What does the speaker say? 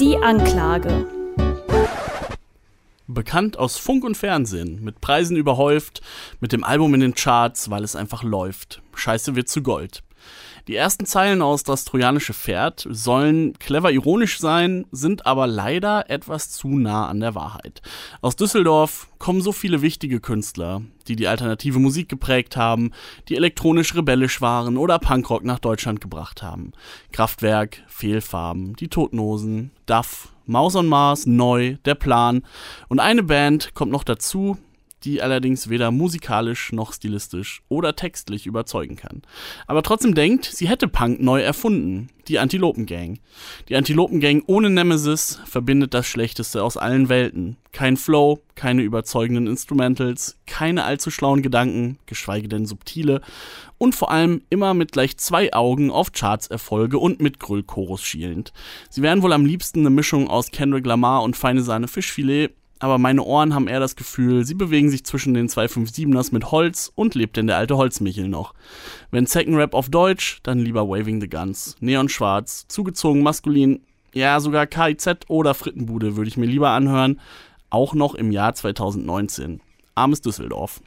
Die Anklage. Bekannt aus Funk und Fernsehen, mit Preisen überhäuft, mit dem Album in den Charts, weil es einfach läuft. Scheiße wird zu Gold. Die ersten Zeilen aus Das Trojanische Pferd sollen clever ironisch sein, sind aber leider etwas zu nah an der Wahrheit. Aus Düsseldorf kommen so viele wichtige Künstler, die die alternative Musik geprägt haben, die elektronisch rebellisch waren oder Punkrock nach Deutschland gebracht haben. Kraftwerk, Fehlfarben, die Totenhosen, Duff, Maus on Mars, Neu, Der Plan und eine Band kommt noch dazu, die allerdings weder musikalisch noch stilistisch oder textlich überzeugen kann. Aber trotzdem denkt, sie hätte Punk neu erfunden. Die Antilopen-Gang. Die Antilopen-Gang ohne Nemesis verbindet das Schlechteste aus allen Welten. Kein Flow, keine überzeugenden Instrumentals, keine allzu schlauen Gedanken, geschweige denn subtile und vor allem immer mit gleich zwei Augen auf Charts-Erfolge und mit Grüllchorus schielend. Sie wären wohl am liebsten eine Mischung aus Kendrick Lamar und Feine Sahne Fischfilet, aber meine Ohren haben eher das Gefühl, sie bewegen sich zwischen den 257ers mit Holz und lebt denn der alte Holzmichel noch. Wenn Second Rap auf Deutsch, dann lieber Waving the Guns. Neon schwarz, zugezogen maskulin, ja sogar KIZ oder Frittenbude würde ich mir lieber anhören, auch noch im Jahr 2019. Armes Düsseldorf.